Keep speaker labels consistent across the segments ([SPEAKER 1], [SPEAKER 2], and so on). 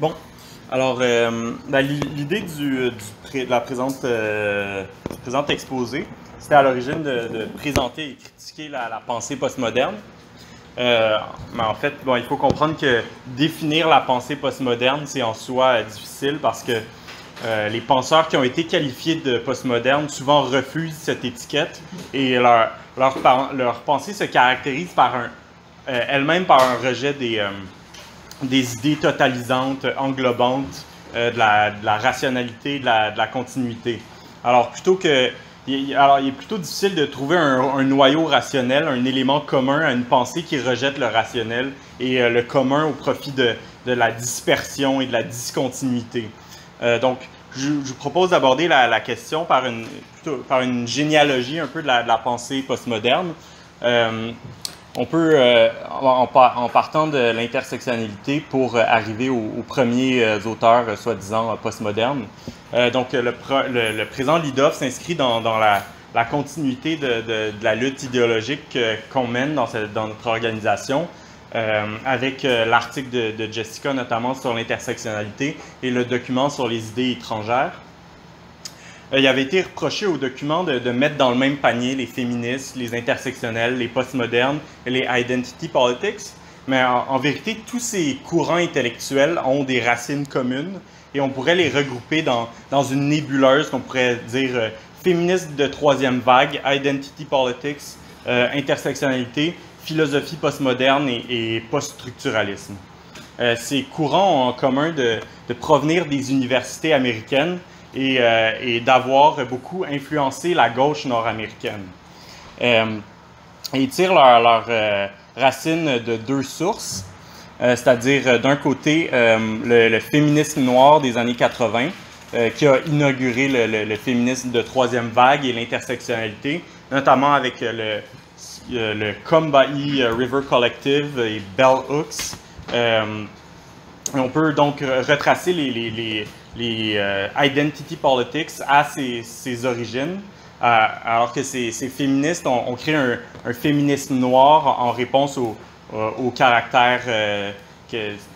[SPEAKER 1] Bon, alors euh, ben, l'idée du de la présente, euh, présente exposé, c'était à l'origine de, présenter et critiquer la, pensée postmoderne. Euh, mais en fait, bon, il faut comprendre que définir la pensée postmoderne, c'est en soi difficile parce que euh, les penseurs qui ont été qualifiés de postmodernes souvent refusent cette étiquette et leur, leur, leur pensée se caractérise par un, euh, elle-même par un rejet des, euh, des idées totalisantes, englobantes, euh, de la, de, la, rationalité, de la, de la, continuité. Alors, plutôt que. Alors, il est plutôt difficile de trouver un, un, noyau rationnel, un élément commun à une pensée qui rejette le rationnel et euh, le commun au profit de, de, la dispersion et de la discontinuité. Euh, donc, je, vous propose d'aborder la, la, question par une, plutôt, par une généalogie un peu de la, de la pensée postmoderne. Euh, on peut, euh, en, partant de l'intersectionnalité, pour arriver aux, premiers euh, auteurs, euh, soi-disant postmodernes. donc, le, le, le, présent Lidov s'inscrit dans, la, continuité de, la lutte idéologique qu'on mène dans, notre organisation, avec l'article de, Jessica, notamment sur l'intersectionnalité, et le document sur les idées étrangères. Euh, il avait été reproché au document de, mettre dans le même panier les féministes, les intersectionnels, les postmodernes et les identity politics. Mais en, vérité, tous ces courants intellectuels ont des racines communes et on pourrait les regrouper dans, une nébuleuse qu'on pourrait dire euh, féministe de troisième vague, identity politics, euh, intersectionnalité, philosophie postmoderne et, et post-structuralisme. Euh, ces courants ont en commun de provenir des universités américaines et, euh, et d'avoir beaucoup influencé la gauche nord-américaine. Euh, ils tirent leurs leur, euh, racines de deux sources, c'est-à-dire d'un côté le, féminisme noir des années 80, qui a inauguré le, féminisme de troisième vague et l'intersectionnalité, notamment avec le, le Combahee River Collective et Bell Hooks. on peut donc retracer les les euh, identity politics à ses, origines, euh, alors que ces, féministes ont, créé un, féminisme noir en réponse au, au caractère euh,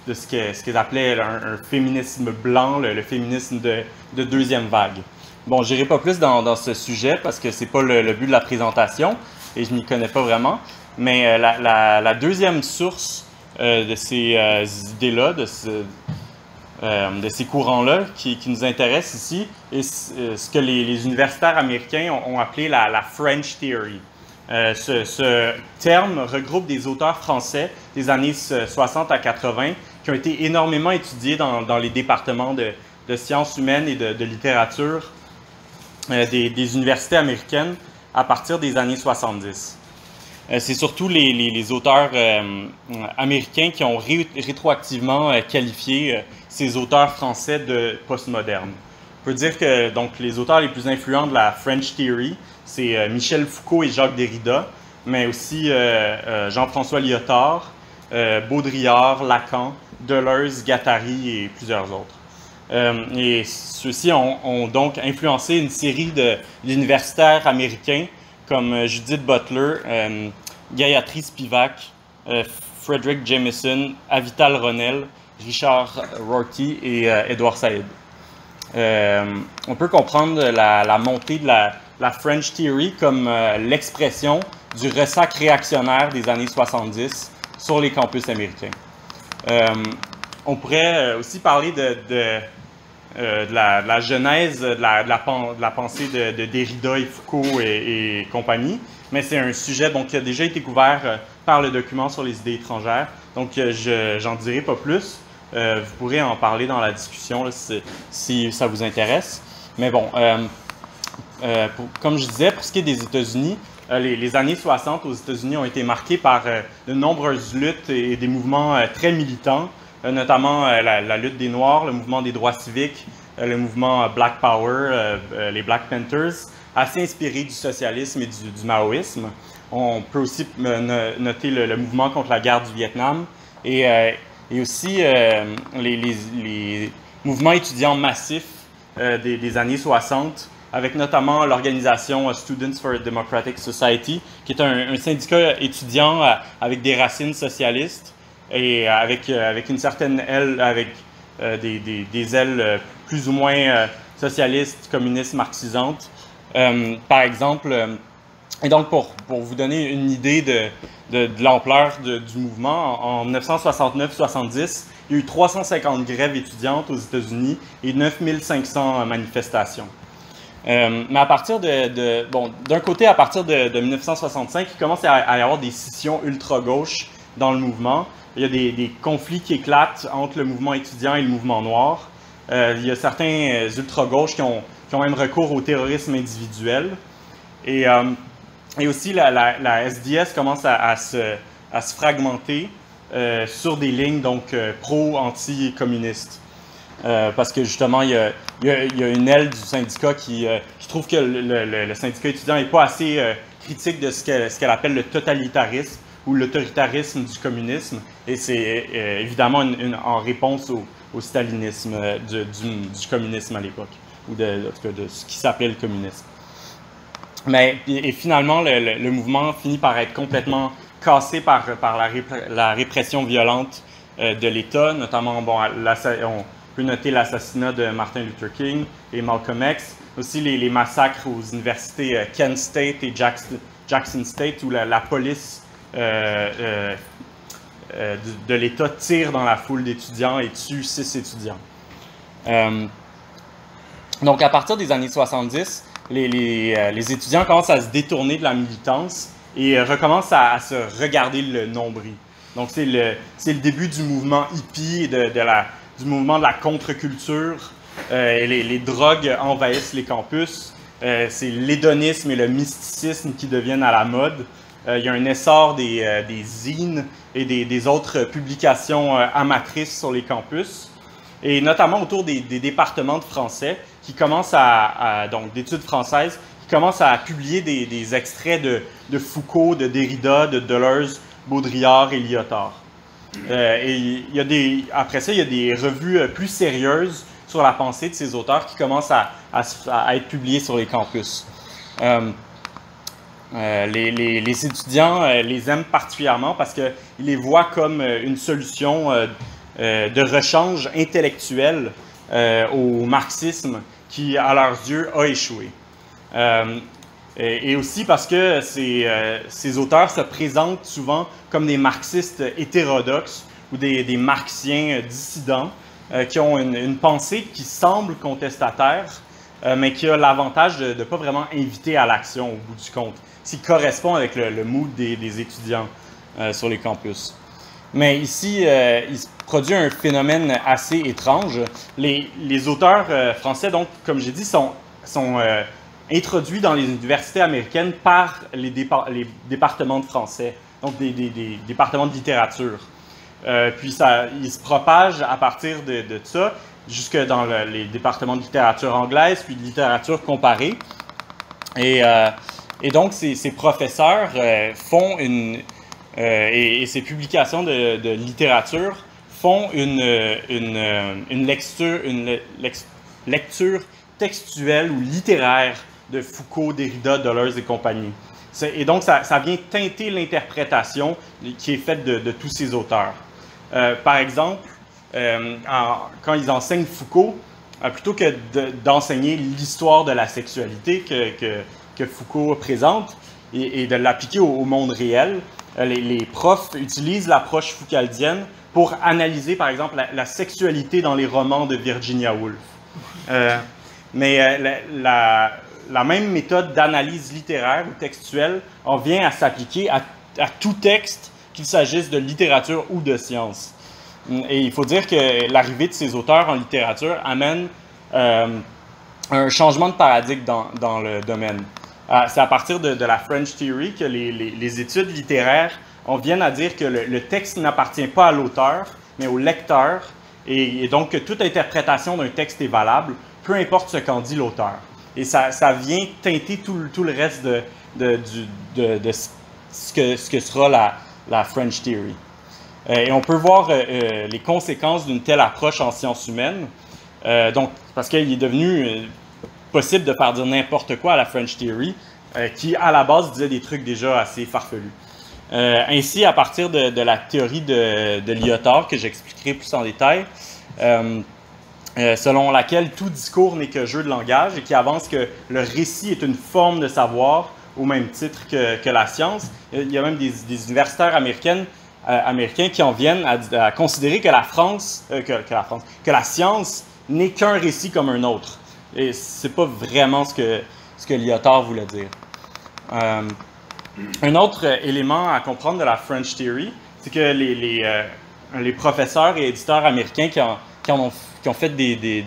[SPEAKER 1] de ce qu'ils ce qu appelaient un, féminisme blanc, le, féminisme de, de, deuxième vague. Bon, je n'irai pas plus dans, ce sujet parce que c'est pas le, but de la présentation et je m'y connais pas vraiment, mais la, deuxième source de ces idées-là, euh, de ces courants-là qui, nous intéressent ici et ce que les, universitaires américains ont, appelé la, French Theory. Euh, ce, terme regroupe des auteurs français des années 60 à 80 qui ont été énormément étudiés dans, les départements de, sciences humaines et de, littérature euh, des, universités américaines à partir des années 70. Euh, c'est surtout les, auteurs euh, américains qui ont ré rétroactivement euh, qualifié ces auteurs français de postmoderne. On peut dire que donc, les auteurs les plus influents de la French Theory, c'est Michel Foucault et Jacques Derrida, mais aussi Jean-François Lyotard, Baudrillard, Lacan, Deleuze, Guattari et plusieurs autres. Et ceux-ci ont, ont, donc influencé une série d'universitaires américains comme Judith Butler, euh, Gayatri Spivak, euh, Frederick Jameson, Avital Ronell, Richard Rorty et euh, Edward Said. Euh, on peut comprendre la, montée de la, French Theory comme euh, l'expression du ressac réactionnaire des années 70 sur les campus américains. on pourrait aussi parler de euh, de, la, genèse de la, pensée de, de, Derrida et Foucault et, compagnie, mais c'est un sujet bon, qui a déjà été couvert euh, par le document sur les idées étrangères, donc euh, je j'en dirai pas plus. Vous pourrez en parler dans la discussion si, ça vous intéresse. Mais bon, comme je disais, pour ce qui est des États-Unis, les, années 60 aux États-Unis ont été marquées par de nombreuses luttes et des mouvements très militants notamment euh, la, lutte des Noirs, le mouvement des droits civiques, euh, le mouvement Black Power, les Black Panthers, assez inspiré du socialisme et du, maoïsme. On peut aussi noter le, mouvement contre la guerre du Vietnam et, aussi les, mouvements étudiants massifs des, années 60 avec notamment l'organisation Students for a Democratic Society, qui est un syndicat étudiant avec des racines socialistes et avec, avec une certaine aile, avec des, ailes plus ou moins socialistes, communistes, marxisantes. par exemple, et donc pour, pour, vous donner une idée de, de, l'ampleur du mouvement, en, 1969-70, il y a eu 350 grèves étudiantes aux États-Unis et 9500 manifestations. Euh, mais à partir de, bon, d'un côté, à partir de, 1965, il commence à, y avoir des scissions ultra-gauche dans le mouvement. Il y a des, conflits qui éclatent entre le mouvement étudiant et le mouvement noir. Euh, il y a certains ultra-gauches qui ont, qui même recours au terrorisme individuel. Et, euh, aussi, la, SDS commence à, se, fragmenter sur des lignes donc pro-anti-communistes. Euh, parce que justement, il y, a, une aile du syndicat qui, euh, trouve que le, syndicat étudiant n'est pas assez euh, critique de ce qu'elle appelle le totalitarisme ou l'autoritarisme du communisme. Et c'est évidemment en réponse au, stalinisme du, communisme à l'époque, ou de, de, ce qui s'appelait le communisme. Mais et finalement, le, mouvement finit par être complètement cassé par, par la, répression violente de l'État, notamment bon, la, on, peut noter l'assassinat de Martin Luther King et Malcolm X, aussi les, massacres aux universités euh, Kent State et Jackson, State, où la, police euh, euh, de, l'État tire dans la foule d'étudiants et tue six étudiants. donc, à partir des années 70, les, étudiants commencent à se détourner de la militance et recommencent à, se regarder le nombril. Donc, c'est le, le, début du mouvement hippie de la, du mouvement de la contre-culture. Euh, les, drogues envahissent les campus. Euh, c'est l'hédonisme et le mysticisme qui deviennent à la mode. Euh, il y a un essor des, des zines et des, autres publications amatrices sur les campus, et notamment autour des, départements de français qui commencent à, donc d'études françaises, qui commencent à publier des, extraits de, Foucault, de Derrida, de Deleuze, Baudrillard et Lyotard. Euh, et après ça, il y a des revues euh, plus sérieuses sur la pensée de ces auteurs qui commencent à, être publiées sur les campus. Euh, les, les, étudiants les aiment particulièrement parce qu'ils les voient comme une solution de rechange intellectuel au marxisme qui, à leurs yeux, a échoué. Et, aussi parce que ces, euh, auteurs se présentent souvent comme des marxistes hétérodoxes ou des, marxiens euh, dissidents euh, qui ont une, pensée qui semble contestataire, mais qui a l'avantage de ne pas vraiment inviter à l'action au bout du compte, qui correspond avec le, mood des, étudiants sur les campus. Mais ici, il se produit un phénomène assez étrange. Les, auteurs français, donc, comme j'ai dit, sont, sont introduit dans les universités américaines par les, départements de français, donc des, départements de littérature. Euh, puis ça, il se propage à partir de, ça jusque dans les départements de littérature anglaise, puis de littérature comparée. Et, euh, donc, ces, professeurs euh, font une... Et, ces publications de, littérature font une, une, lecture, une lecture textuelle ou littéraire de Foucault, Derrida, Deleuze et compagnie. Et donc, ça, vient teinter l'interprétation qui est faite de, tous ces auteurs. Euh, par exemple, euh, quand ils enseignent Foucault, euh, plutôt que d'enseigner l'histoire de la sexualité que, Foucault présente et, de l'appliquer au, monde réel, les, profs utilisent l'approche foucaldienne pour analyser, par exemple, la, sexualité dans les romans de Virginia Woolf. mais la même méthode d'analyse littéraire ou textuelle en vient à s'appliquer à, tout texte, qu'il s'agisse de littérature ou de science. Et il faut dire que l'arrivée de ces auteurs en littérature amène euh, un changement de paradigme dans, le domaine. Euh, c'est à partir de, la French Theory que les, études littéraires on viennent à dire que le, texte n'appartient pas à l'auteur, mais au lecteur, et, donc que toute interprétation d'un texte est valable, peu importe ce qu'en dit l'auteur. Et ça, vient teinter tout, le reste de, ce, que, ce, que, sera la, la French Theory. Euh, et on peut voir euh, euh, les conséquences d'une telle approche en sciences humaines. donc, parce qu'il est devenu possible de faire dire n'importe quoi à la French Theory, qui à la base disait des trucs déjà assez farfelus. ainsi, à partir de, la théorie de, Lyotard, que j'expliquerai plus en détail, selon laquelle tout discours n'est que jeu de langage et qui avance que le récit est une forme de savoir au même titre que, la science. Il y a même des, universitaires américaines, américains qui en viennent à, considérer que la France, que, la France, que la science n'est qu'un récit comme un autre. Et c'est pas vraiment ce que, ce que Lyotard voulait dire. Euh, un autre élément à comprendre de la French Theory, c'est que les, les, euh, professeurs et éditeurs américains qui, ont, qui ont, fait des, des,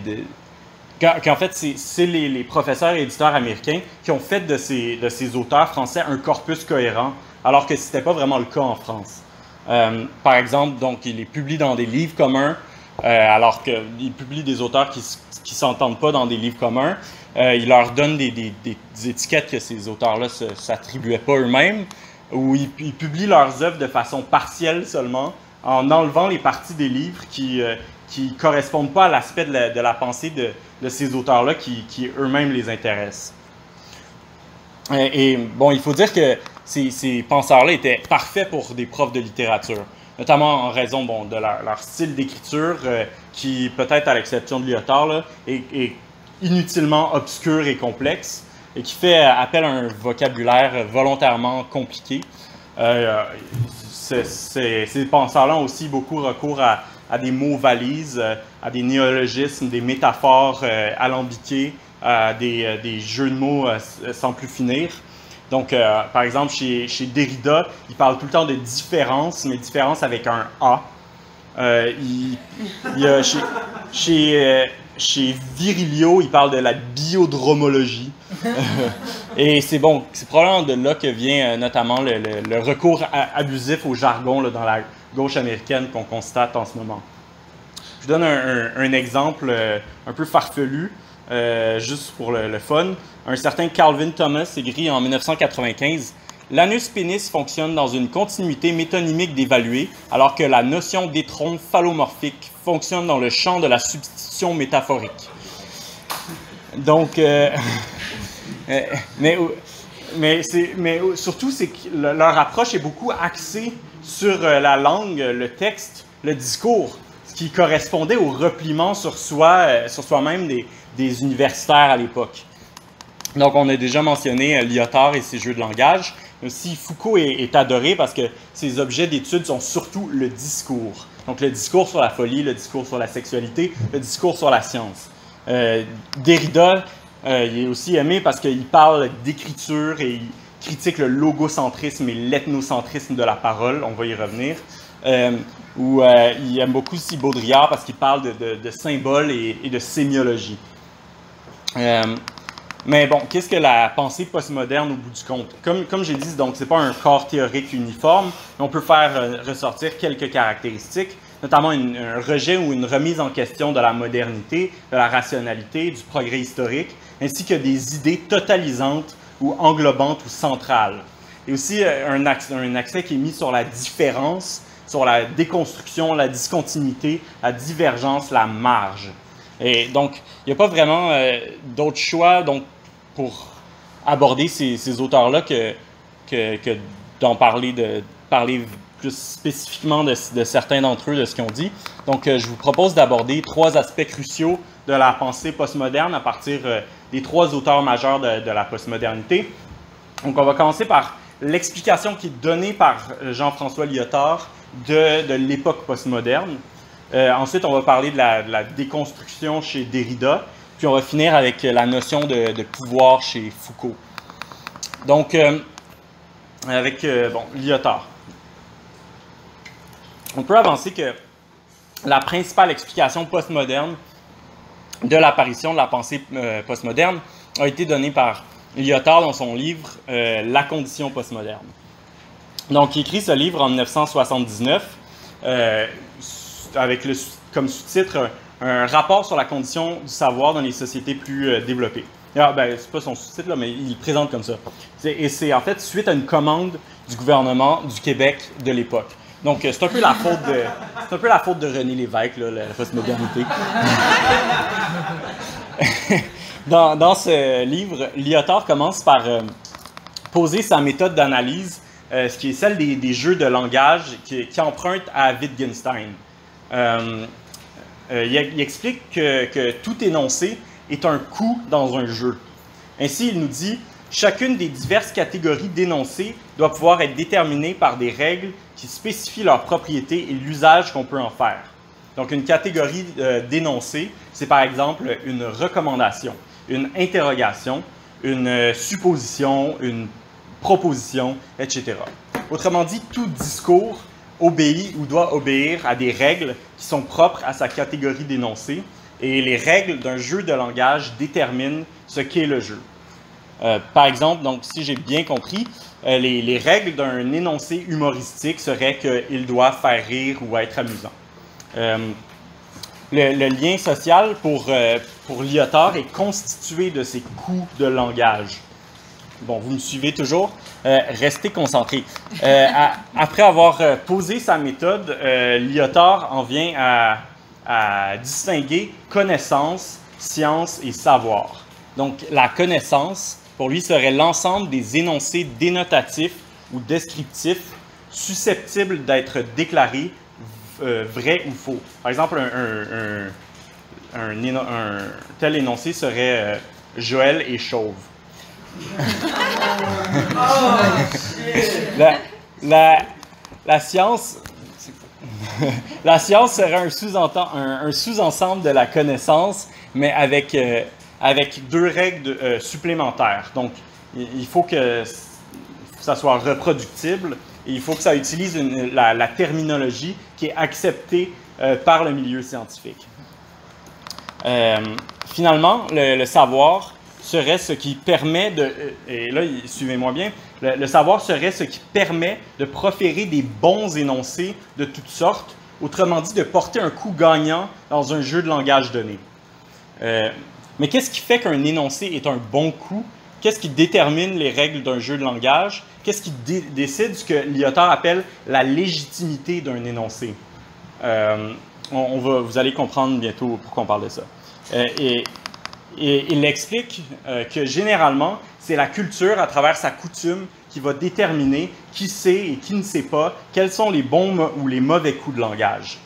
[SPEAKER 1] en fait, c'est les, les, professeurs et éditeurs américains qui ont fait de ces, de ces auteurs français un corpus cohérent, alors que ce n'était pas vraiment le cas en France. Euh, par exemple, donc, ils les publient dans des livres communs, alors qu'ils publient des auteurs qui ne s'entendent pas dans des livres communs. Euh, il leur donne des, des, étiquettes que ces auteurs-là ne s'attribuaient pas eux-mêmes, ou ils, publient leurs œuvres de façon partielle seulement, en enlevant les parties des livres qui ne euh, correspondent pas à l'aspect de, la pensée de, de ces auteurs-là qui, qui eux-mêmes les intéressent. Et, bon, il faut dire que ces, ces penseurs-là étaient parfaits pour des profs de littérature notamment en raison bon, de leur, style d'écriture, euh, qui, peut-être à l'exception de Lyotard, est, inutilement obscur et complexe et qui fait appel à un vocabulaire volontairement compliqué. Euh, ces penseurs-là ont aussi beaucoup recours à, à, des mots valises, à des néologismes, des métaphores euh, alambiquées, à des, euh, des, jeux de mots euh, sans plus finir. Donc, euh, par exemple, chez, chez, Derrida, il parle tout le temps de différence, mais différence avec un A. a chez, chez chez Virilio, il parle de la biodromologie. et c'est bon, c'est probablement de là que vient euh, notamment le, recours abusif au jargon dans la gauche américaine qu'on constate en ce moment. Je donne un, exemple euh, un peu farfelu, euh, juste pour le, fun. Un certain Calvin Thomas écrit en 1995 L'anus pénis fonctionne dans une continuité métonymique d'évaluer, alors que la notion d'étron phallomorphique fonctionne dans le champ de la substitution métaphorique. Donc, euh, euh, mais, surtout, c'est que leur approche est beaucoup axée sur euh, la langue, le texte, le discours, ce qui correspondait au repliement sur soi-même des, des universitaires à l'époque. Donc, on a déjà mentionné Lyotard et ses jeux de langage. Aussi, Foucault est, adoré parce que ses objets d'étude sont surtout le discours. Donc, le discours sur la folie, le discours sur la sexualité, le discours sur la science. Euh, Derrida, euh, il est aussi aimé parce qu'il parle d'écriture et il critique le logocentrisme et l'ethnocentrisme de la parole. On va y revenir. Euh, où il aime beaucoup aussi Baudrillard parce qu'il parle de, symboles et, et, de sémiologie. Mais bon, qu'est-ce que la pensée postmoderne au bout du compte? Comme, comme j'ai dit, donc c'est pas un corps théorique uniforme, mais on peut faire euh, ressortir quelques caractéristiques, notamment un rejet ou une remise en question de la modernité, de la rationalité, du progrès historique, ainsi que des idées totalisantes ou englobantes ou centrales. Et aussi euh, un, un accès qui est mis sur la différence, sur la déconstruction, la discontinuité, la divergence, la marge. Et donc, il n'y a pas vraiment euh, d'autre choix donc, pour aborder ces, auteurs-là que, que, d'en parler, de parler plus spécifiquement de, certains d'entre eux, de ce qu'ils ont dit. Donc, euh, je vous propose d'aborder trois aspects cruciaux de la pensée postmoderne à partir euh, des trois auteurs majeurs de, la postmodernité. Donc, on va commencer par l'explication qui est donnée par Jean-François Lyotard de, l'époque postmoderne. Euh, ensuite, on va parler de la, déconstruction chez Derrida. Puis on va finir avec la notion de, pouvoir chez Foucault. Donc, euh, avec euh, bon, Lyotard. On peut avancer que la principale explication postmoderne de l'apparition de la pensée euh, postmoderne a été donnée par Lyotard dans son livre La condition postmoderne. Donc, il écrit ce livre en 1979 euh, avec le, comme sous-titre un rapport sur la condition du savoir dans les sociétés plus euh, développées. Ah, ben, c'est pas son sous-titre, mais il le présente comme ça. Et c'est en fait suite à une commande du gouvernement du Québec de l'époque. Donc, euh, c'est un peu la faute de, c'est un peu la faute de René Lévesque, la postmodernité. dans, dans, ce livre, Lyotard commence par euh, poser sa méthode d'analyse, ce qui est celle des, jeux de langage qui, qui emprunte à Wittgenstein. Il, explique que, que tout énoncé est un coup dans un jeu. Ainsi, il nous dit Chacune des diverses catégories d'énoncés doit pouvoir être déterminée par des règles qui spécifient leurs propriétés et l'usage qu'on peut en faire. Donc, une catégorie euh, d'énoncés, c'est par exemple une recommandation, une interrogation, une euh, supposition, une proposition, etc. Autrement dit, tout discours obéit ou doit obéir à des règles qui sont propres à sa catégorie d'énoncés, et les règles d'un jeu de langage déterminent ce qu'est le jeu. Euh, par exemple, donc, si j'ai bien compris, euh, les, règles d'un énoncé humoristique seraient qu'il doit faire rire ou être amusant. Euh, le, lien social pour, pour Lyotard est constitué de ces coups de langage. Bon, vous me suivez toujours? Restez concentrés. après avoir posé sa méthode, Lyotard en vient à, distinguer connaissance, science et savoir. Donc, la connaissance, pour lui, serait l'ensemble des énoncés dénotatifs ou descriptifs susceptibles d'être déclarés euh, vrais ou faux. Par exemple, un, tel énoncé serait euh, Joël est chauve. La, science, la science serait un sous-ensemble de la connaissance, mais avec euh, avec deux règles euh, supplémentaires. Donc, il faut que ça soit reproductible et il faut que ça utilise la, terminologie qui est acceptée euh, par le milieu scientifique. Finalement, le, savoir serait ce qui permet de, et là, suivez-moi bien, le, savoir serait ce qui permet de proférer des bons énoncés de toutes sortes, autrement dit, de porter un coup gagnant dans un jeu de langage donné. Mais qu'est-ce qui fait qu'un énoncé est un bon coup? Qu'est-ce qui détermine les règles d'un jeu de langage? Qu'est-ce qui décide ce que Lyotard appelle la légitimité d'un énoncé? Euh, on, va, vous allez comprendre bientôt pourquoi on parle de ça. Euh, et, il explique euh, que généralement, c'est la culture à travers sa coutume qui va déterminer qui sait et qui ne sait pas quels sont les bons ou les mauvais coups de langage.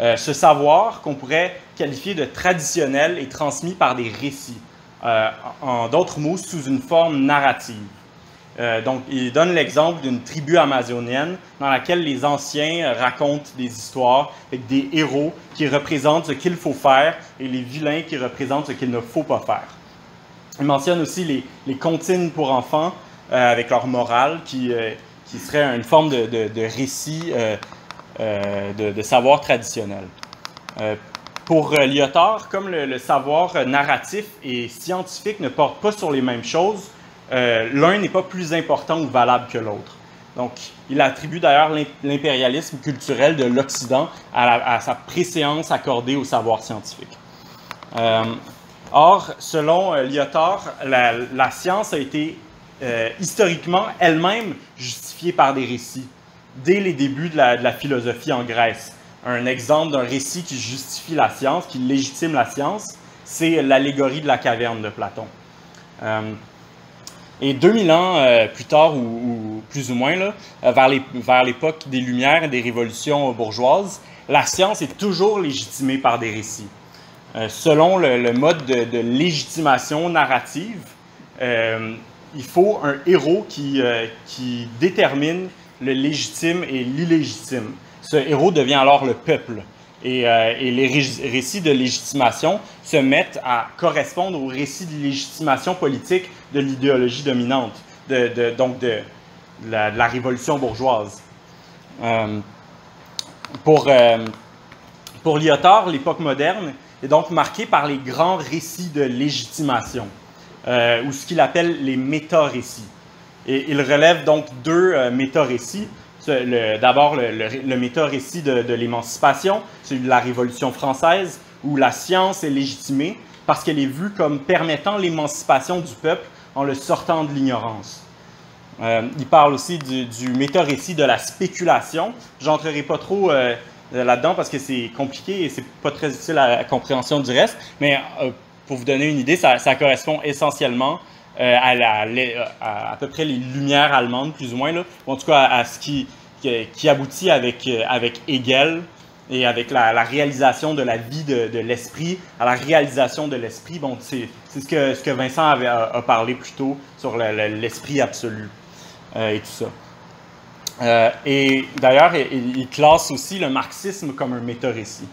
[SPEAKER 1] Euh, ce savoir qu'on pourrait qualifier de traditionnel est transmis par des récits, euh, en d'autres mots, sous une forme narrative. Euh, donc, il donne l'exemple d'une tribu amazonienne dans laquelle les anciens racontent des histoires avec des héros qui représentent ce qu'il faut faire et les vilains qui représentent ce qu'il ne faut pas faire. Il mentionne aussi les, les comptines pour enfants avec leur morale qui, qui serait une forme de, récit euh, de, savoir traditionnel. Euh, pour euh, Lyotard, comme le, savoir narratif et scientifique ne portent pas sur les mêmes choses, l'un n'est pas plus important ou valable que l'autre. Donc, il attribue d'ailleurs l'impérialisme culturel de l'Occident à, sa préséance accordée au savoir scientifique. or, selon Lyotard, la, science a été historiquement elle-même justifiée par des récits dès les débuts de la, philosophie en Grèce. Un exemple d'un récit qui justifie la science, qui légitime la science, c'est l'allégorie de la caverne de Platon. Euh, et 2000 ans euh, plus tard, ou, plus ou moins, là, euh, vers l'époque des Lumières et des révolutions bourgeoises, la science est toujours légitimée par des récits. selon le, mode de, légitimation narrative, il faut un héros qui, qui détermine le légitime et l'illégitime. Ce héros devient alors le peuple. Et, euh, les récits de légitimation se mettent à correspondre aux récits de légitimation politique de l'idéologie dominante, de, donc de, la, révolution bourgeoise. Euh, pour, euh, pour Lyotard, l'époque moderne est donc marquée par les grands récits de légitimation, ou ce qu'il appelle les méta-récits. Et il relève donc deux méta-récits. D'abord, le, le, méta-récit de, l'émancipation, celui de la Révolution française, où la science est légitimée parce qu'elle est vue comme permettant l'émancipation du peuple en le sortant de l'ignorance. Euh, il parle aussi du, du méta-récit de la spéculation. J'entrerai pas trop euh, là-dedans parce que c'est compliqué et c'est pas très utile à la compréhension du reste, mais pour vous donner une idée, ça correspond essentiellement euh, à, à, peu près les lumières allemandes, plus ou moins, là, ou en tout cas à, ce qui, qui, aboutit avec, euh, avec Hegel et avec la, réalisation de la vie de, l'esprit, à la réalisation de l'esprit. Bon, c'est ce que, ce que Vincent a, parlé plus tôt sur l'esprit absolu euh, et tout ça. Et d'ailleurs, il, classe aussi le marxisme comme un méta-récit.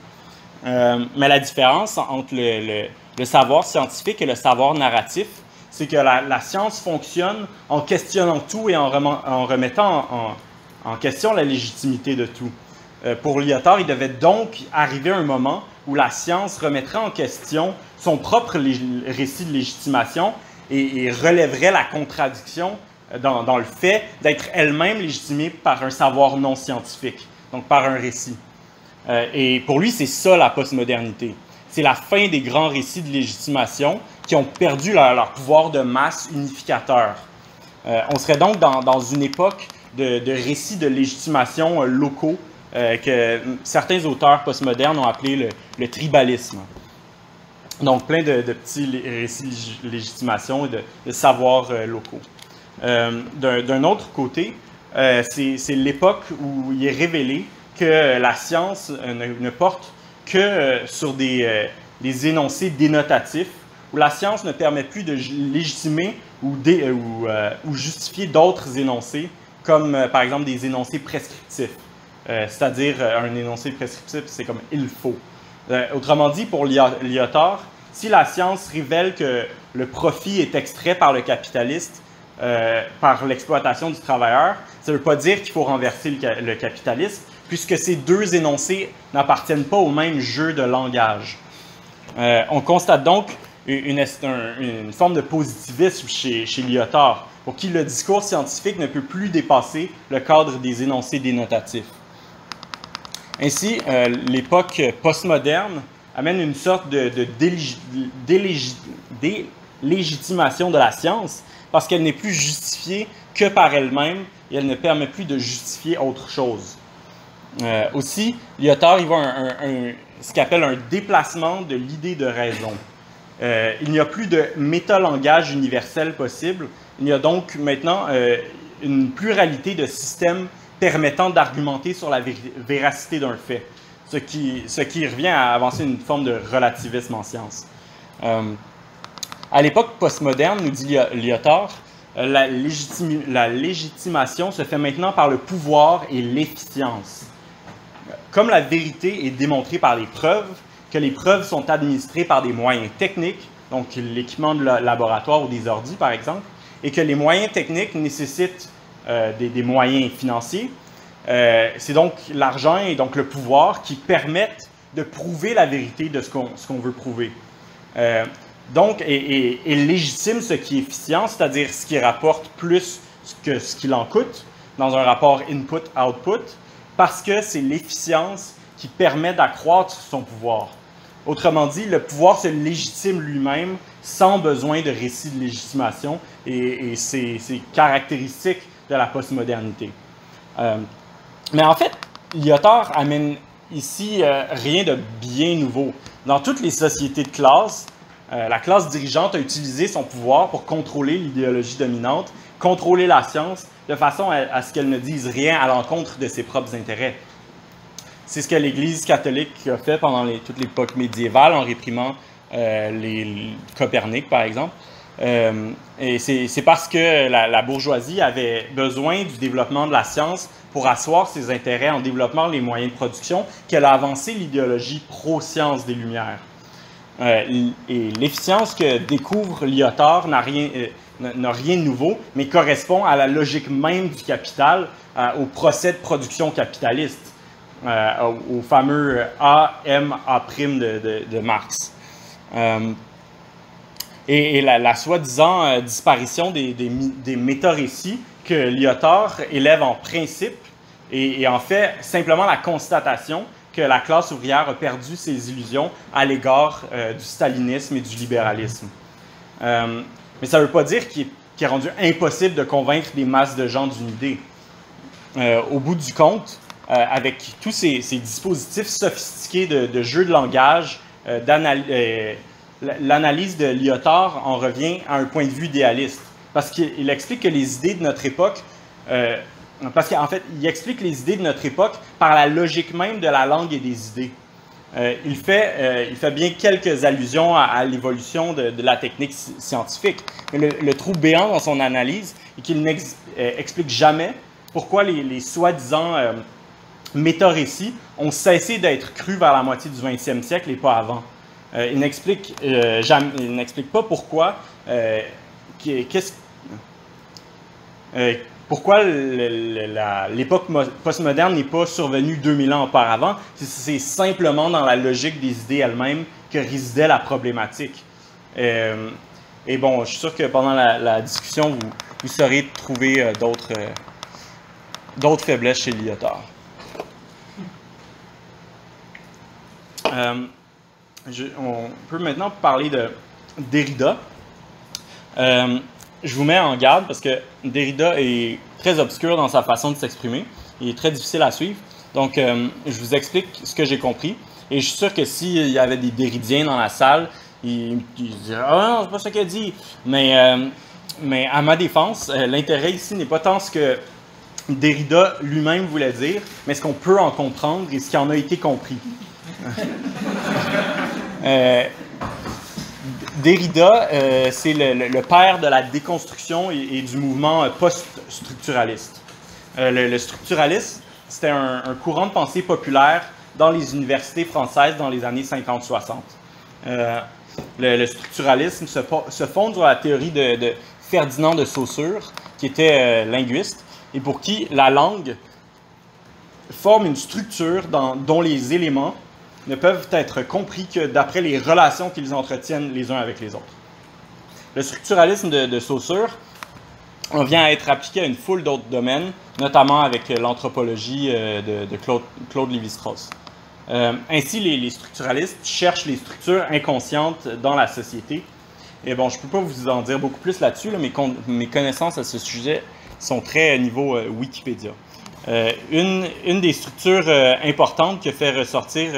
[SPEAKER 1] Mais la différence entre le, savoir scientifique et le savoir narratif, c'est que la, science fonctionne en questionnant tout et en, remettant en, question la légitimité de tout. Euh, pour Lyotard, il devait donc arriver un moment où la science remettrait en question son propre récit de légitimation et, relèverait la contradiction euh, dans, dans le fait d'être elle-même légitimée par un savoir non scientifique, donc par un récit. Euh, et pour lui, c'est ça la postmodernité. C'est la fin des grands récits de légitimation qui ont perdu leur, pouvoir de masse unificateur. on serait donc dans, une époque de, récits de légitimation locaux euh, que certains auteurs postmodernes ont appelé le, tribalisme. Donc, plein de, petits récits de légitimation et de, savoirs euh, locaux. Euh, d'un autre côté, c'est l'époque où il est révélé que la science ne, porte que sur des, des, énoncés dénotatifs, où la science ne permet plus de légitimer ou, ou, ou justifier d'autres énoncés, comme par exemple des énoncés prescriptifs. Euh, c'est-à-dire euh, un énoncé prescriptif, c'est comme il faut. Euh, autrement dit, pour Lyotard, si la science révèle que le profit est extrait par le capitaliste, par l'exploitation du travailleur, ça ne veut pas dire qu'il faut renverser le, capitalisme, puisque ces deux énoncés n'appartiennent pas au même jeu de langage. on constate donc une, forme de positivisme chez, chez Lyotard, pour qui le discours scientifique ne peut plus dépasser le cadre des énoncés dénotatifs. Ainsi, euh, l'époque postmoderne amène une sorte de, délégitimation de la science parce qu'elle n'est plus justifiée que par elle-même et elle ne permet plus de justifier autre chose. Euh, aussi, Lyotard il voit un, ce qu'il appelle un déplacement de l'idée de raison. Euh, il n'y a plus de métalangage universel possible. Il y a donc maintenant une pluralité de systèmes permettant d'argumenter sur la véracité d'un fait, ce qui, revient à avancer une forme de relativisme en science. Euh, à l'époque postmoderne, nous dit Lyotard, euh, la, légitimation se fait maintenant par le pouvoir et l'efficience. Comme la vérité est démontrée par les preuves, que les preuves sont administrées par des moyens techniques, donc l'équipement de laboratoire ou des ordis par exemple, et que les moyens techniques nécessitent euh, des, moyens financiers. Euh, c'est donc l'argent et donc le pouvoir qui permettent de prouver la vérité de ce qu'on veut prouver. Euh, donc, et, légitime ce qui est efficient, c'est-à-dire ce qui rapporte plus que ce qu'il en coûte dans un rapport input-output, parce que c'est l'efficience qui permet d'accroître son pouvoir. Autrement dit, le pouvoir se légitime lui-même sans besoin de récit de légitimation et, c'est caractéristique de la postmodernité. Euh, mais en fait, Lyotard amène ici euh, rien de bien nouveau. Dans toutes les sociétés de classe, euh, la classe dirigeante a utilisé son pouvoir pour contrôler l'idéologie dominante, contrôler la science, de façon à, ce qu'elle ne dise rien à l'encontre de ses propres intérêts. C'est ce que l'Église catholique a fait pendant toute l'époque médiévale en réprimant les Copernic, par exemple. Euh, et c'est parce que la, bourgeoisie avait besoin du développement de la science pour asseoir ses intérêts en développant les moyens de production qu'elle a avancé l'idéologie pro-science des Lumières. Euh, et l'efficience que découvre Lyotard n'a rien, euh, rien de nouveau, mais correspond à la logique même du capital, au procès de production capitaliste, au, fameux A, M, A' de, de, de Marx et, la, soi-disant euh, disparition des, des, des que Lyotard élève en principe et, en fait simplement la constatation que la classe ouvrière a perdu ses illusions à l'égard euh, du stalinisme et du libéralisme. Euh, mais ça ne veut pas dire qu'il est, rendu impossible de convaincre des masses de gens d'une idée. au bout du compte, avec tous ces, dispositifs sophistiqués de, de jeux de langage, d'analyse, l'analyse de Lyotard en revient à un point de vue idéaliste, parce qu'il explique que les idées de notre époque euh, parce qu'en fait, il explique les idées de notre époque par la logique même de la langue et des idées. Euh, il, fait, il fait bien quelques allusions à, l'évolution de, la technique scientifique. Mais le, trou béant dans son analyse est qu'il n'explique jamais pourquoi les soi-disant méta-récits ont cessé d'être crus vers la moitié du 20e siècle et pas avant. Euh, il n'explique euh, pas pourquoi, euh, qu'est-ce, pourquoi l'époque postmoderne n'est pas survenue 2000 ans auparavant. C'est simplement dans la logique des idées elles-mêmes que résidait la problématique. et bon, je suis sûr que pendant la, discussion, vous, vous saurez trouver d'autres, d'autres faiblesses chez Lyotard. Euh, on peut maintenant parler de Derrida. Euh, je vous mets en garde parce que Derrida est très obscur dans sa façon de s'exprimer. Il est très difficile à suivre. Donc, euh, je vous explique ce que j'ai compris. Et je suis sûr que s'il y avait des Derridiens dans la salle, ils, diraient Ah non, c'est pas ce qu'il dit. Mais, mais à ma défense, l'intérêt ici n'est pas tant ce que Derrida lui-même voulait dire, mais ce qu'on peut en comprendre et ce qui en a été compris. Euh, Derrida, euh, c'est le, père de la déconstruction et, du mouvement post-structuraliste. Euh, le, structuralisme, c'était un, courant de pensée populaire dans les universités françaises dans les années 50-60. Le, structuralisme se, fonde sur la théorie de, Ferdinand de Saussure, qui était linguiste, et pour qui la langue forme une structure dont les éléments ne peuvent être compris que d'après les relations qu'ils entretiennent les uns avec les autres. Le structuralisme de, Saussure on vient à être appliqué à une foule d'autres domaines, notamment avec l'anthropologie euh, de, Claude, Claude Lévi-Strauss. Euh, ainsi, les, structuralistes cherchent les structures inconscientes dans la société. Et bon, je ne peux pas vous en dire beaucoup plus là-dessus, mais mes, connaissances à ce sujet sont très niveau euh, Wikipédia. une, une, des structures importantes que fait ressortir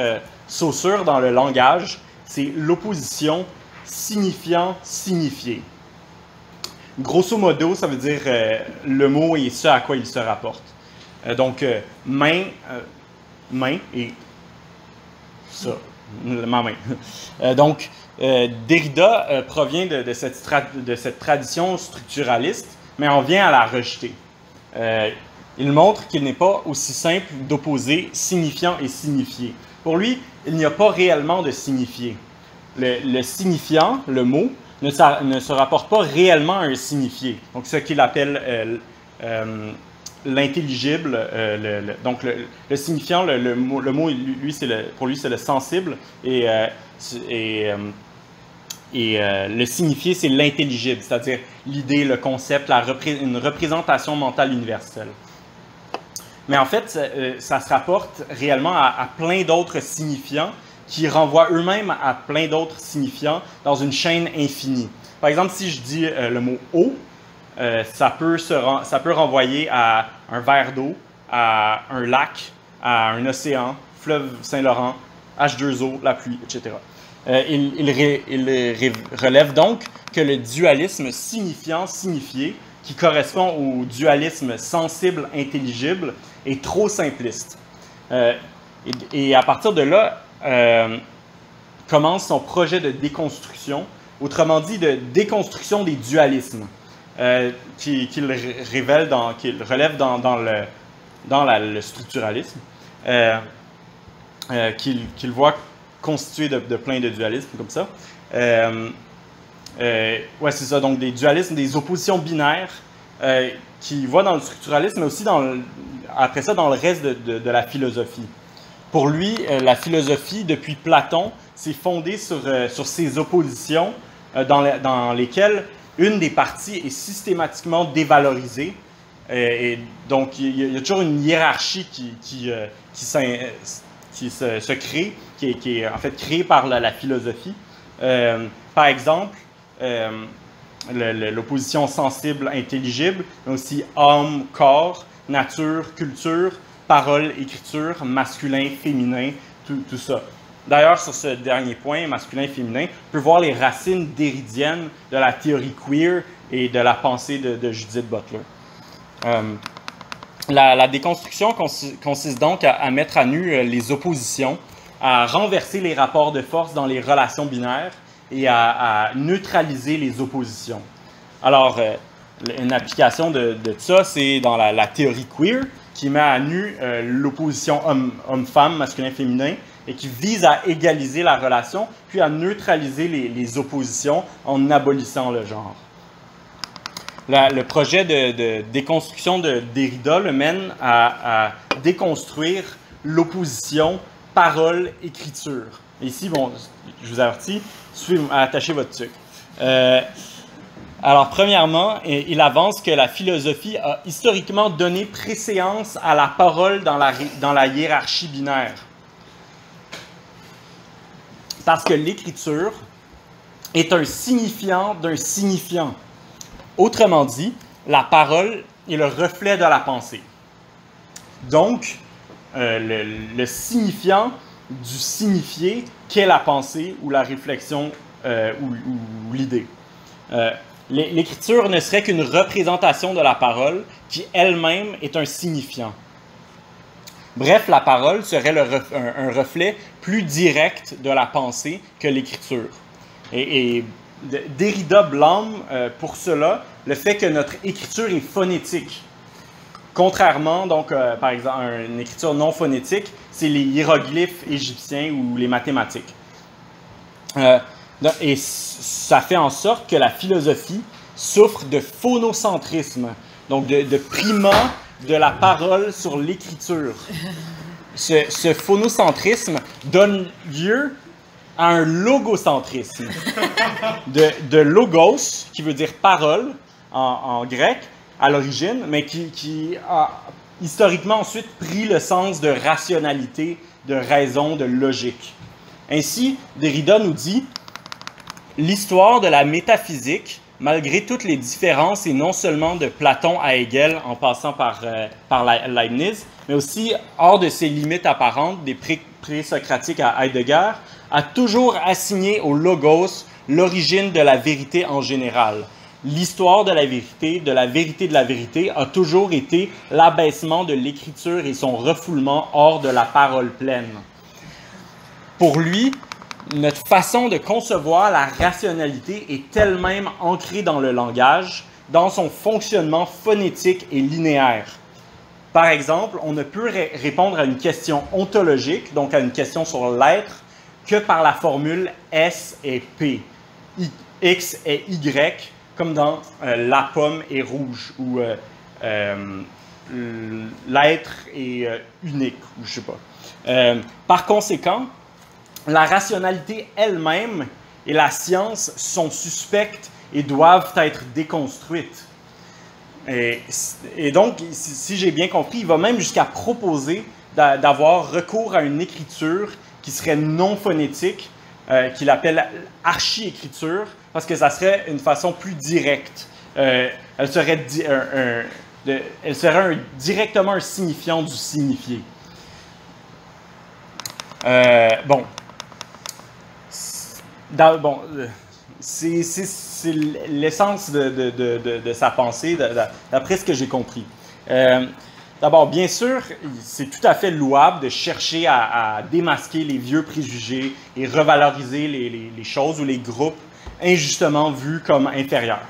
[SPEAKER 1] Saussure dans le langage, c'est l'opposition signifiant-signifié. Grosso modo, ça veut dire euh, le mot et ce à quoi il se rapporte. Euh, donc, euh, main, main et ça, ma main. donc, Derrida provient de, cette de, cette tradition structuraliste, mais on vient à la rejeter. il montre qu'il n'est pas aussi simple d'opposer signifiant et signifié. Pour lui, il n'y a pas réellement de signifié. Le, signifiant, le mot, ne, se rapporte pas réellement à un signifié. Donc, ce qu'il appelle euh, euh, l'intelligible, euh, donc le, signifiant, le, mot, lui, pour lui, c'est le sensible, et le signifié, c'est l'intelligible, c'est-à-dire l'idée, le concept, la une représentation mentale universelle. Mais en fait, euh, ça, se rapporte réellement à, plein d'autres signifiants qui renvoient eux-mêmes à plein d'autres signifiants dans une chaîne infinie. Par exemple, si je dis euh, le mot eau, euh, ça, peut ça peut renvoyer à un verre d'eau, à un lac, à un océan, fleuve Saint-Laurent, H2O, la pluie, etc. il, relève donc que le dualisme signifiant-signifié, qui correspond au dualisme sensible-intelligible, est trop simpliste. Euh, et, à partir de là, euh, commence son projet de déconstruction, autrement dit de déconstruction des dualismes, euh, qu'il révèle dans, relève dans, dans, le, dans le structuralisme, qu'il voit constitué de, de, plein de dualismes comme ça. Ouais, c'est ça, donc des dualismes, des oppositions binaires qui voit dans le structuralisme, mais aussi dans après ça dans le reste de, la philosophie. Pour lui, euh, la philosophie, depuis Platon, s'est fondée sur, euh, sur ces oppositions euh, dans, dans, lesquelles une des parties est systématiquement dévalorisée. et donc, il y, a, toujours une hiérarchie qui, qui, qui, qui se, crée, qui est, qui est, en fait créée par la philosophie. par exemple, l'opposition sensible-intelligible, mais aussi homme-corps, nature, culture, parole, écriture, masculin, féminin, tout, tout ça. D'ailleurs, sur ce dernier point, masculin-féminin, on peut voir les racines déridiennes de la théorie queer et de la pensée de, Judith Butler. Euh, la, déconstruction consiste donc à, mettre à nu euh, les oppositions, à renverser les rapports de force dans les relations binaires et à, neutraliser les oppositions. Alors, euh, une application de, ça, c'est dans la, théorie queer, qui met à nu euh, l'opposition homme-femme, masculin-féminin, et qui vise à égaliser la relation, puis à neutraliser les oppositions en abolissant le genre le projet de, déconstruction de Derrida le mène à, déconstruire l'opposition parole-écriture. Ici, je vous avertis, attachez votre truc. Euh, alors, premièrement, il avance que la philosophie a historiquement donné préséance à la parole dans la, dans la hiérarchie binaire. Parce que l'écriture est un signifiant d'un signifiant. Autrement dit, la parole est le reflet de la pensée. Donc, euh, le, signifiant du signifié qu'est la pensée ou la réflexion euh, ou, l'idée. Euh, l'écriture ne serait qu'une représentation de la parole qui elle-même est un signifiant. Bref, la parole serait un, reflet plus direct de la pensée que l'écriture. et Derrida blâme euh, pour cela le fait que notre écriture est phonétique. Contrairement, donc, euh, par exemple, à une écriture non phonétique, c'est les hiéroglyphes égyptiens ou les mathématiques. Euh, et ça fait en sorte que la philosophie souffre de phonocentrisme, donc de, de primat de la parole sur l'écriture. Ce, ce phonocentrisme donne lieu à un logocentrisme. De, logos, qui veut dire parole en, grec à l'origine, mais qui, a historiquement ensuite pris le sens de rationalité, de raison, de logique. Ainsi, Derrida nous dit L'histoire de la métaphysique, malgré toutes les différences, et non seulement de Platon à Hegel en passant par, euh, par Leibniz, mais aussi hors de ses limites apparentes des pré-socratiques à Heidegger, a toujours assigné au logos l'origine de la vérité en général. L'histoire de la vérité, de la vérité de la vérité, a toujours été l'abaissement de l'écriture et son refoulement hors de la parole pleine. Pour lui, notre façon de concevoir la rationalité est elle-même ancrée dans le langage, dans son fonctionnement phonétique et linéaire. Par exemple, on ne peut répondre à une question ontologique, donc à une question sur l'être, que par la formule S et P. X et Y, comme dans euh, la pomme est rouge ou euh, euh, l'être est unique, ou je sais pas. par conséquent, la rationalité elle-même et la science sont suspectes et doivent être déconstruites. Et, et donc, si j'ai bien compris, il va même jusqu'à proposer d'avoir recours à une écriture qui serait non phonétique, euh, qu'il appelle archi-écriture, parce que ça serait une façon plus directe. Euh, elle serait, directement un signifiant du signifié. Euh, bon. bon, c'est l'essence de, sa pensée, d'après ce que j'ai compris. D'abord, bien sûr, c'est tout à fait louable de chercher à, démasquer les vieux préjugés et revaloriser les, choses ou les groupes injustement vus comme inférieurs.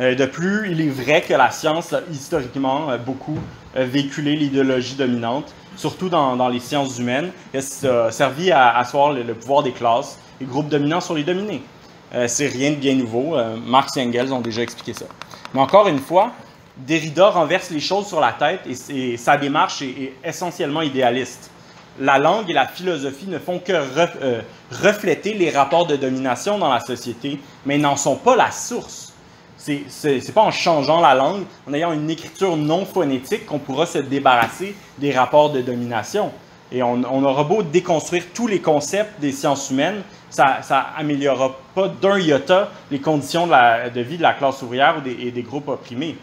[SPEAKER 1] Euh, de plus, il est vrai que la science a historiquement euh, beaucoup euh, véhiculé l'idéologie dominante, surtout dans, les sciences humaines, et a servi à asseoir le, pouvoir des classes, les groupes dominants sur les dominés. c'est rien de bien nouveau. Marx et Engels ont déjà expliqué ça. Mais encore une fois, Derrida renverse les choses sur la tête et, sa démarche est, essentiellement idéaliste. La langue et la philosophie ne font que euh, refléter les rapports de domination dans la société, mais n'en sont pas la source. C'est n'est pas en changeant la langue, en ayant une écriture non phonétique, qu'on pourra se débarrasser des rapports de domination. Et on, aura beau déconstruire tous les concepts des sciences humaines, ça n'améliorera pas d'un iota les conditions de, vie de la classe ouvrière ou et des groupes opprimés.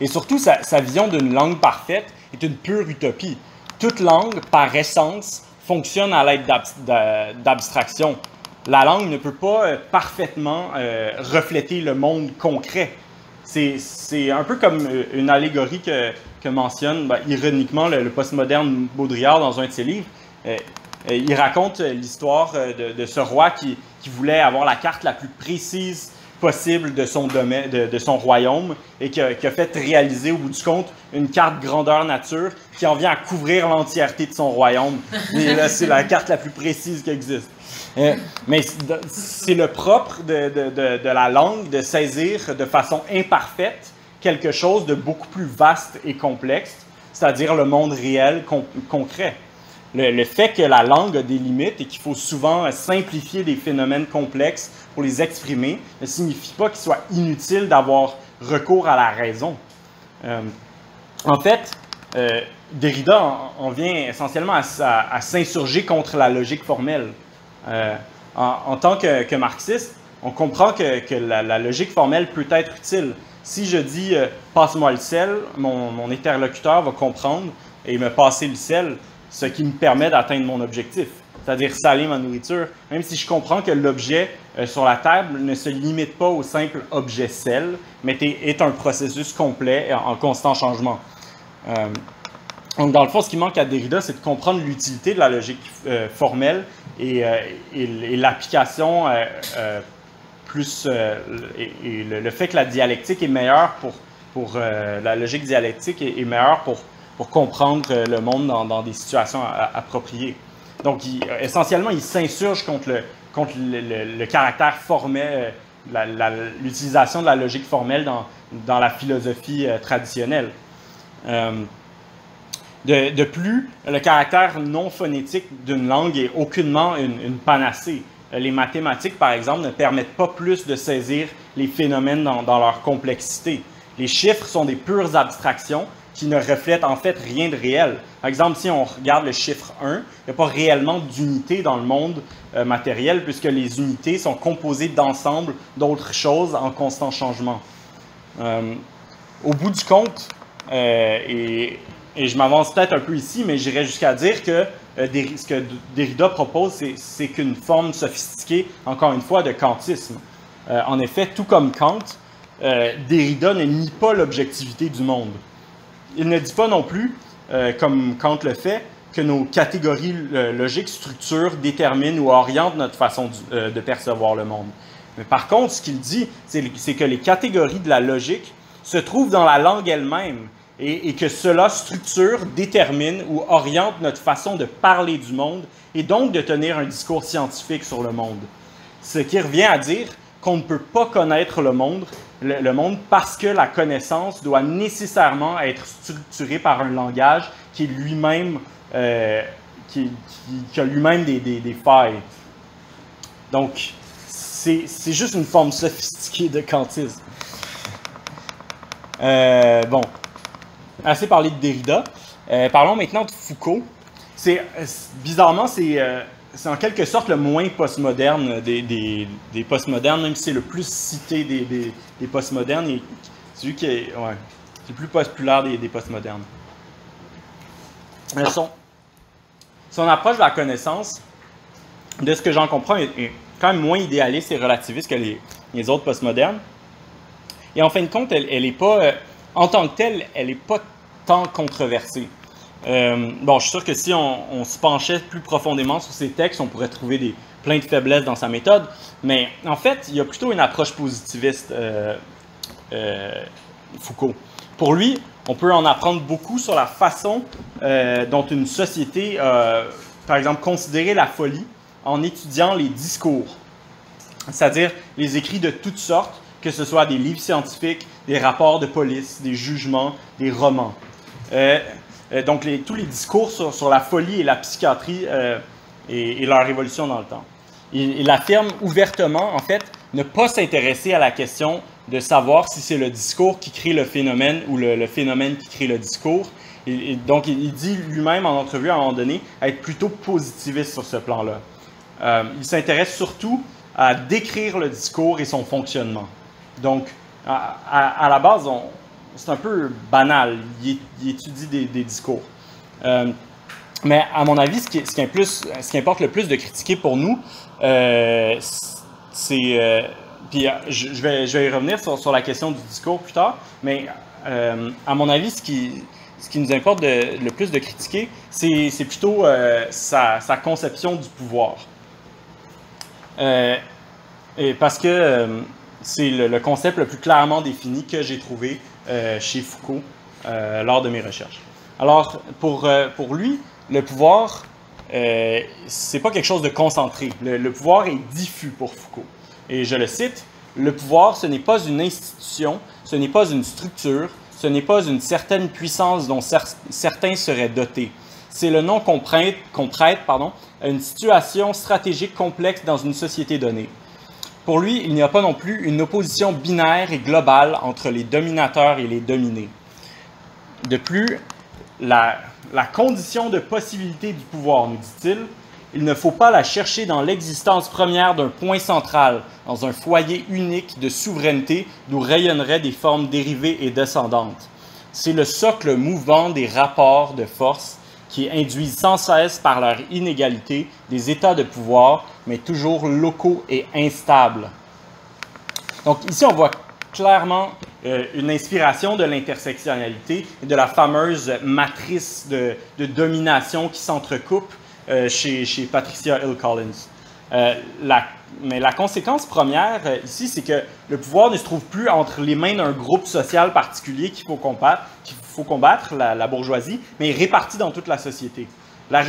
[SPEAKER 1] Et surtout, sa, vision d'une langue parfaite est une pure utopie. Toute langue, par essence, fonctionne à l'aide d'abstraction. La langue ne peut pas euh, parfaitement euh, refléter le monde concret. C'est un peu comme une allégorie que, mentionne ben, ironiquement le, postmoderne Baudrillard dans un de ses livres. il raconte l'histoire de, ce roi qui voulait avoir la carte la plus précise possible de son domaine, de, son royaume, et qui a, fait réaliser au bout du compte une carte grandeur nature qui en vient à couvrir l'entièreté de son royaume. Et là, c'est la carte la plus précise qui existe. Euh, mais c'est le propre de, la langue de saisir de façon imparfaite quelque chose de beaucoup plus vaste et complexe, c'est-à-dire le monde réel concret le, fait que la langue a des limites et qu'il faut souvent simplifier des phénomènes complexes pour les exprimer ne signifie pas qu'il soit inutile d'avoir recours à la raison. Euh, en fait, euh, Derrida en, vient essentiellement à, s'insurger contre la logique formelle. Euh, en, tant que, marxiste, on comprend que, la, logique formelle peut être utile. Si je dis passe-moi le sel, mon, mon interlocuteur va comprendre et me passer le sel ce qui me permet d'atteindre mon objectif, c'est-à-dire saler ma nourriture, même si je comprends que l'objet euh, sur la table ne se limite pas au simple objet sel, mais est, un processus complet en, constant changement. Euh, donc, dans le fond, ce qui manque à Derrida, c'est de comprendre l'utilité de la logique euh, formelle et, l'application plus. et, le, fait que la dialectique est meilleure pour. pour la logique dialectique est meilleure pour pour comprendre euh, le monde dans, des situations appropriées. Donc, essentiellement, il s'insurge contre le, contre le, caractère formel, euh, l'utilisation de la logique formelle dans, dans la philosophie euh, traditionnelle. de, plus, le caractère non phonétique d'une langue est aucunement une, panacée. Les mathématiques, par exemple, ne permettent pas plus de saisir les phénomènes dans leur complexité. Les chiffres sont des pures abstractions qui ne reflète en fait rien de réel. Par exemple, si on regarde le chiffre 1, il n'y a pas réellement d'unité dans le monde euh, matériel puisque les unités sont composées d'ensembles d'autres choses en constant changement. Euh, au bout du compte, euh, et, je m'avance peut-être un peu ici, mais j'irais jusqu'à dire que ce que Derrida propose, c'est qu'une forme sophistiquée, encore une fois, de kantisme. en effet, tout comme Kant, Derrida ne nie pas l'objectivité du monde il ne dit pas non plus, euh, comme Kant le fait, que nos catégories euh, logiques structurent, déterminent ou orientent notre façon euh, de percevoir le monde. Mais par contre, ce qu'il dit, c'est que les catégories de la logique se trouvent dans la langue elle-même et, et, que cela structure, détermine ou oriente notre façon de parler du monde et donc de tenir un discours scientifique sur le monde. Ce qui revient à dire qu'on ne peut pas connaître le monde, le, monde parce que la connaissance doit nécessairement être structurée par un langage qui lui-même euh, qui, a lui-même des, des, failles. Donc, c'est, juste une forme sophistiquée de kantisme. Euh, bon, assez parlé de Derrida. Euh, parlons maintenant de Foucault. C'est, bizarrement, c'est c'est en quelque sorte le moins postmoderne des, des, des postmodernes, même si c'est le plus cité des, des, des postmodernes. C'est lui qui est, le plus populaire des, des postmodernes. Son, son approche de la connaissance, de ce que j'en comprends, est, quand même moins idéaliste et relativiste que les, les autres postmodernes. Et en fin de compte, elle n'est pas, euh, en tant que telle, elle n'est pas tant controversée. Euh, bon, je suis sûr que si on, se penchait plus profondément sur ces textes, on pourrait trouver des, plein de faiblesses dans sa méthode. Mais en fait, il y a plutôt une approche positiviste, euh, euh, Foucault. Pour lui, on peut en apprendre beaucoup sur la façon dont une société, par exemple, considérait la folie en étudiant les discours, c'est-à-dire les écrits de toutes sortes, que ce soit des livres scientifiques, des rapports de police, des jugements, des romans. Donc, tous les discours sur, la folie et la psychiatrie euh, et, leur évolution dans le temps. Il, affirme ouvertement, en fait, ne pas s'intéresser à la question de savoir si c'est le discours qui crée le phénomène ou le, phénomène qui crée le discours. Et, donc, il, dit lui-même en entrevue à un moment donné être plutôt positiviste sur ce plan-là. Euh, il s'intéresse surtout à décrire le discours et son fonctionnement. Donc, à la base, on, c'est un peu banal. Il, étudie des, discours. Euh, mais à mon avis, ce qui, importe le plus de critiquer pour nous, euh, c'est, euh, puis je, vais, y revenir sur, la question du discours plus tard, mais à mon avis, ce qui, nous importe le plus de critiquer, c'est plutôt sa, conception du pouvoir. parce que c'est le, concept le plus clairement défini que j'ai trouvé chez Foucault lors de mes recherches. Alors, pour, pour lui, le pouvoir, euh, c'est pas quelque chose de concentré. Le, pouvoir est diffus pour Foucault. Et je le cite, le pouvoir, ce n'est pas une institution, ce n'est pas une structure, ce n'est pas une certaine puissance dont certains seraient dotés. C'est le nom qu'on prête, prête pardon, à une situation stratégique complexe dans une société donnée. Pour lui, il n'y a pas non plus une opposition binaire et globale entre les dominateurs et les dominés. De plus, la, condition de possibilité du pouvoir, nous dit-il, il ne faut pas la chercher dans l'existence première d'un point central, dans un foyer unique de souveraineté d'où rayonneraient des formes dérivées et descendantes. C'est le socle mouvant des rapports de force qui induisent sans cesse par leur inégalité des états de pouvoir, mais toujours locaux et instables. Donc ici, on voit clairement euh, une inspiration de l'intersectionnalité et de la fameuse matrice de, domination qui s'entrecoupe euh, chez, Patricia Hill Collins. Euh, la, mais la conséquence première ici, c'est que le pouvoir ne se trouve plus entre les mains d'un groupe social particulier qu'il faut combattre, qu'il faut combattre la, bourgeoisie, mais est réparti dans toute la société. La,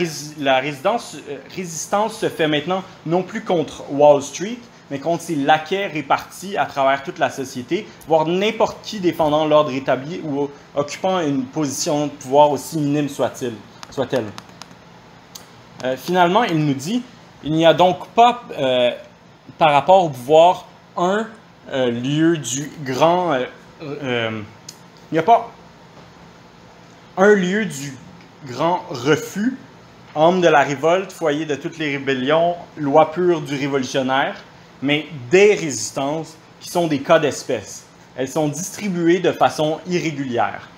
[SPEAKER 1] résidence, résistance se fait maintenant non plus contre Wall Street, mais contre ses laquais répartis à travers toute la société, voire n'importe qui défendant l'ordre établi ou occupant une position de pouvoir aussi minime soit-elle. Soit euh, finalement, il nous dit, il n'y a donc pas, euh, par rapport au pouvoir, un euh, lieu du grand... il n'y a pas un lieu du grand refus, homme de la révolte, foyer de toutes les rébellions, loi pure du révolutionnaire, mais des résistances qui sont des cas d'espèce. Elles sont distribuées de façon irrégulière.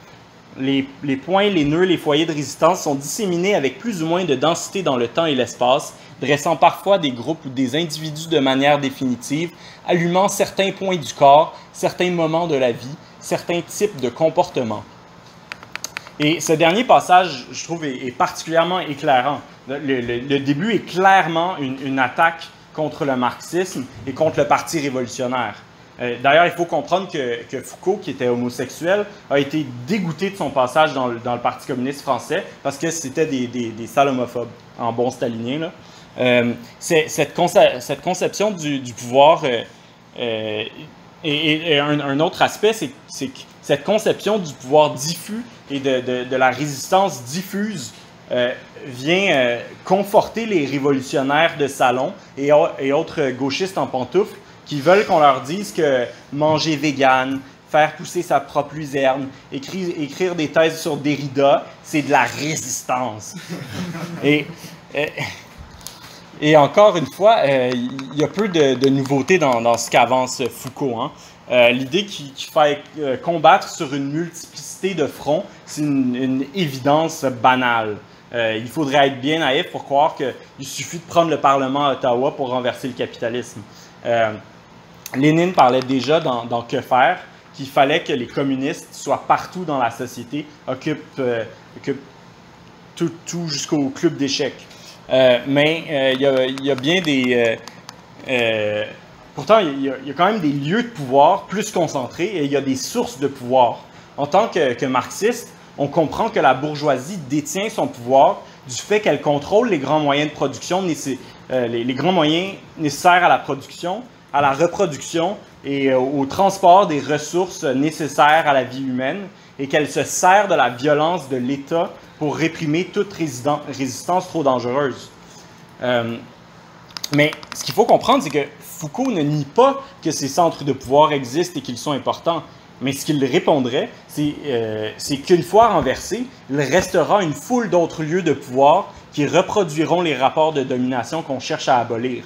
[SPEAKER 1] Les, les, points, les nœuds, les foyers de résistance sont disséminés avec plus ou moins de densité dans le temps et l'espace, dressant parfois des groupes ou des individus de manière définitive, allumant certains points du corps, certains moments de la vie, certains types de comportements. Et ce dernier passage, je trouve, est, particulièrement éclairant. Le, début est clairement une, attaque contre le marxisme et contre le Parti révolutionnaire. Euh, d'ailleurs, il faut comprendre que, Foucault, qui était homosexuel, a été dégoûté de son passage dans le, Parti communiste français parce que c'était des, des, salles homophobes, en bon stalinien. Euh, cette, conception du, pouvoir euh, et, un, autre aspect, c'est que cette conception du pouvoir diffus et de, de la résistance diffuse euh, vient euh, conforter les révolutionnaires de salon et, autres gauchistes en pantoufles qui veulent qu'on leur dise que manger vegan, faire pousser sa propre luzerne, écrire, écrire des thèses sur Derrida, c'est de la résistance. et, euh, et encore une fois, il y a peu de, nouveautés dans, ce qu'avance Foucault. Hein. L'idée qu'il faille combattre sur une multiplicité de fronts, c'est une, évidence banale. Euh, il faudrait être bien naïf pour croire qu'il suffit de prendre le Parlement à Ottawa pour renverser le capitalisme. Euh, Lénine parlait déjà dans, Que faire qu'il fallait que les communistes soient partout dans la société, occupent, euh, tout, jusqu'au club d'échecs. mais il y, a bien des... pourtant, il y, a quand même des lieux de pouvoir plus concentrés et il y a des sources de pouvoir. En tant que, que marxiste, on comprend que la bourgeoisie détient son pouvoir du fait qu'elle contrôle les grands moyens de production, euh, les, grands moyens nécessaires à la production, à la reproduction et euh, au transport des ressources nécessaires à la vie humaine, et qu'elle se sert de la violence de l'État pour réprimer toute résistance trop dangereuse. Euh, mais ce qu'il faut comprendre, c'est que Foucault ne nie pas que ces centres de pouvoir existent et qu'ils sont importants. Mais ce qu'il répondrait, euh, c'est qu'une fois renversé, il restera une foule d'autres lieux de pouvoir qui reproduiront les rapports de domination qu'on cherche à abolir.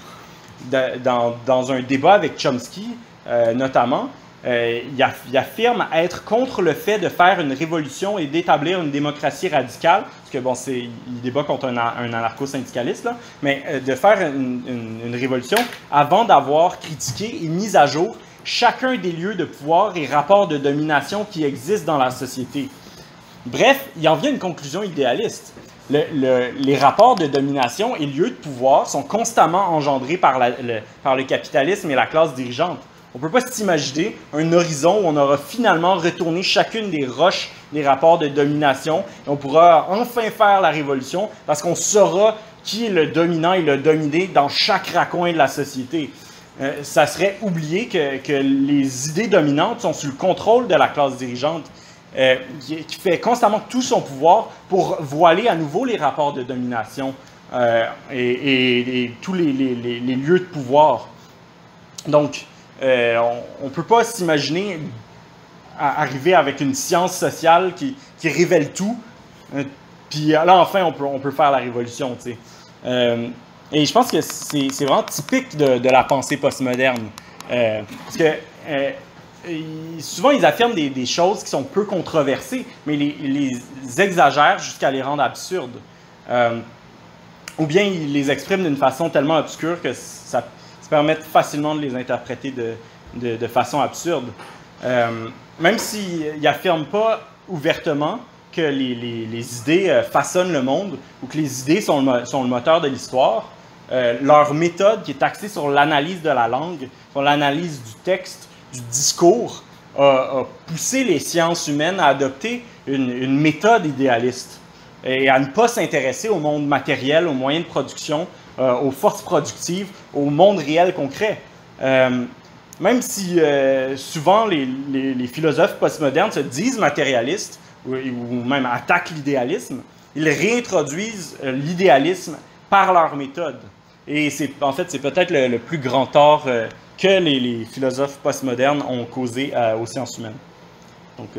[SPEAKER 1] dans, un débat avec Chomsky, euh, notamment, euh, il, affirme être contre le fait de faire une révolution et d'établir une démocratie radicale, parce que bon, il débat contre un, anarcho-syndicaliste, mais euh, de faire une, révolution avant d'avoir critiqué et mis à jour chacun des lieux de pouvoir et rapports de domination qui existent dans la société. Bref, il en vient une conclusion idéaliste. les rapports de domination et lieux de pouvoir sont constamment engendrés par, par le capitalisme et la classe dirigeante. On ne peut pas s'imaginer un horizon où on aura finalement retourné chacune des roches des rapports de domination et on pourra enfin faire la révolution parce qu'on saura qui est le dominant et le dominé dans chaque raccoin de la société. Euh, ça serait oublier que, les idées dominantes sont sous le contrôle de la classe dirigeante euh, qui, fait constamment tout son pouvoir pour voiler à nouveau les rapports de domination euh, et, tous les, les, lieux de pouvoir. Donc, euh, on ne peut pas s'imaginer arriver avec une science sociale qui, révèle tout. Euh, puis là, enfin, on peut, on peut faire la révolution. Euh, et je pense que c'est vraiment typique de, la pensée postmoderne. parce que souvent, ils affirment des, choses qui sont peu controversées, mais les, les exagèrent jusqu'à les rendre absurdes. ou bien ils les expriment d'une façon tellement obscure que ça, permettent facilement de les interpréter de, de, façon absurde. Euh, même s'ils n'affirment pas ouvertement que les, les, idées euh, façonnent le monde ou que les idées sont le, sont le moteur de l'histoire, euh, leur méthode qui est axée sur l'analyse de la langue, sur l'analyse du texte, du discours, a, poussé les sciences humaines à adopter une, une méthode idéaliste et à ne pas s'intéresser au monde matériel, aux moyens de production, euh, aux forces productives, au monde réel concret. Euh, même si euh, souvent les, philosophes postmodernes se disent matérialistes ou, même attaquent l'idéalisme, ils réintroduisent l'idéalisme par leur méthode. Et c'est, en fait, c'est peut-être le, plus grand tort que les, philosophes postmodernes ont causé aux sciences humaines. Donc,